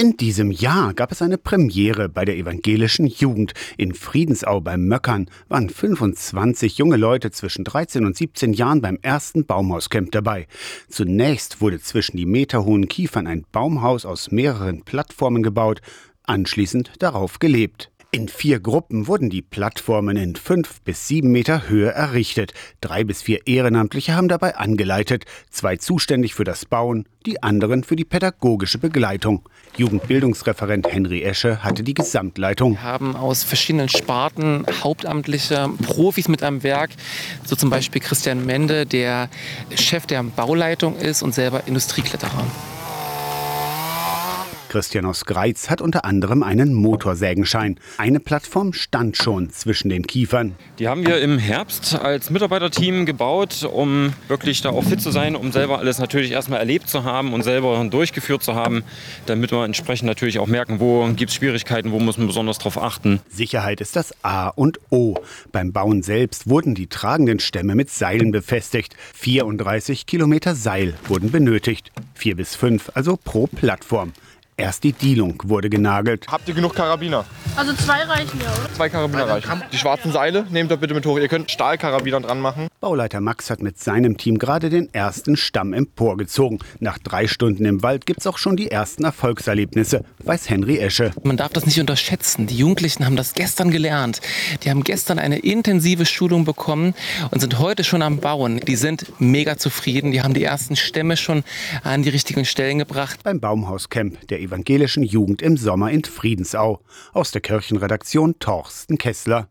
In diesem Jahr gab es eine Premiere bei der evangelischen Jugend. In Friedensau beim Möckern waren 25 junge Leute zwischen 13 und 17 Jahren beim ersten Baumhauscamp dabei. Zunächst wurde zwischen die meterhohen Kiefern ein Baumhaus aus mehreren Plattformen gebaut, anschließend darauf gelebt. In vier Gruppen wurden die Plattformen in fünf bis sieben Meter Höhe errichtet. Drei bis vier Ehrenamtliche haben dabei angeleitet, zwei zuständig für das Bauen, die anderen für die pädagogische Begleitung. Jugendbildungsreferent Henry Esche hatte die Gesamtleitung. Wir haben aus verschiedenen Sparten hauptamtliche Profis mit am Werk, so zum Beispiel Christian Mende, der Chef der Bauleitung ist und selber Industriekletterer. Christian aus Greiz hat unter anderem einen Motorsägenschein. Eine Plattform stand schon zwischen den Kiefern. Die haben wir im Herbst als Mitarbeiterteam gebaut, um wirklich da auch fit zu sein, um selber alles natürlich erstmal erlebt zu haben und selber durchgeführt zu haben, damit wir entsprechend natürlich auch merken, wo gibt es Schwierigkeiten, wo muss man besonders darauf achten. Sicherheit ist das A und O. Beim Bauen selbst wurden die tragenden Stämme mit Seilen befestigt. 34 Kilometer Seil wurden benötigt. Vier bis fünf, also pro Plattform. Erst die Dielung wurde genagelt. Habt ihr genug Karabiner? Also zwei reichen ja, oder? Zwei Karabiner reichen. Die schwarzen Seile nehmt ihr bitte mit hoch. Ihr könnt Stahlkarabiner dran machen. Bauleiter Max hat mit seinem Team gerade den ersten Stamm emporgezogen. Nach drei Stunden im Wald gibt es auch schon die ersten Erfolgserlebnisse, weiß Henry Esche. Man darf das nicht unterschätzen. Die Jugendlichen haben das gestern gelernt. Die haben gestern eine intensive Schulung bekommen und sind heute schon am Bauen. Die sind mega zufrieden. Die haben die ersten Stämme schon an die richtigen Stellen gebracht. Beim Baumhauscamp der evangelischen Jugend im Sommer in Friedensau. Aus der Kirchenredaktion Torsten Kessler.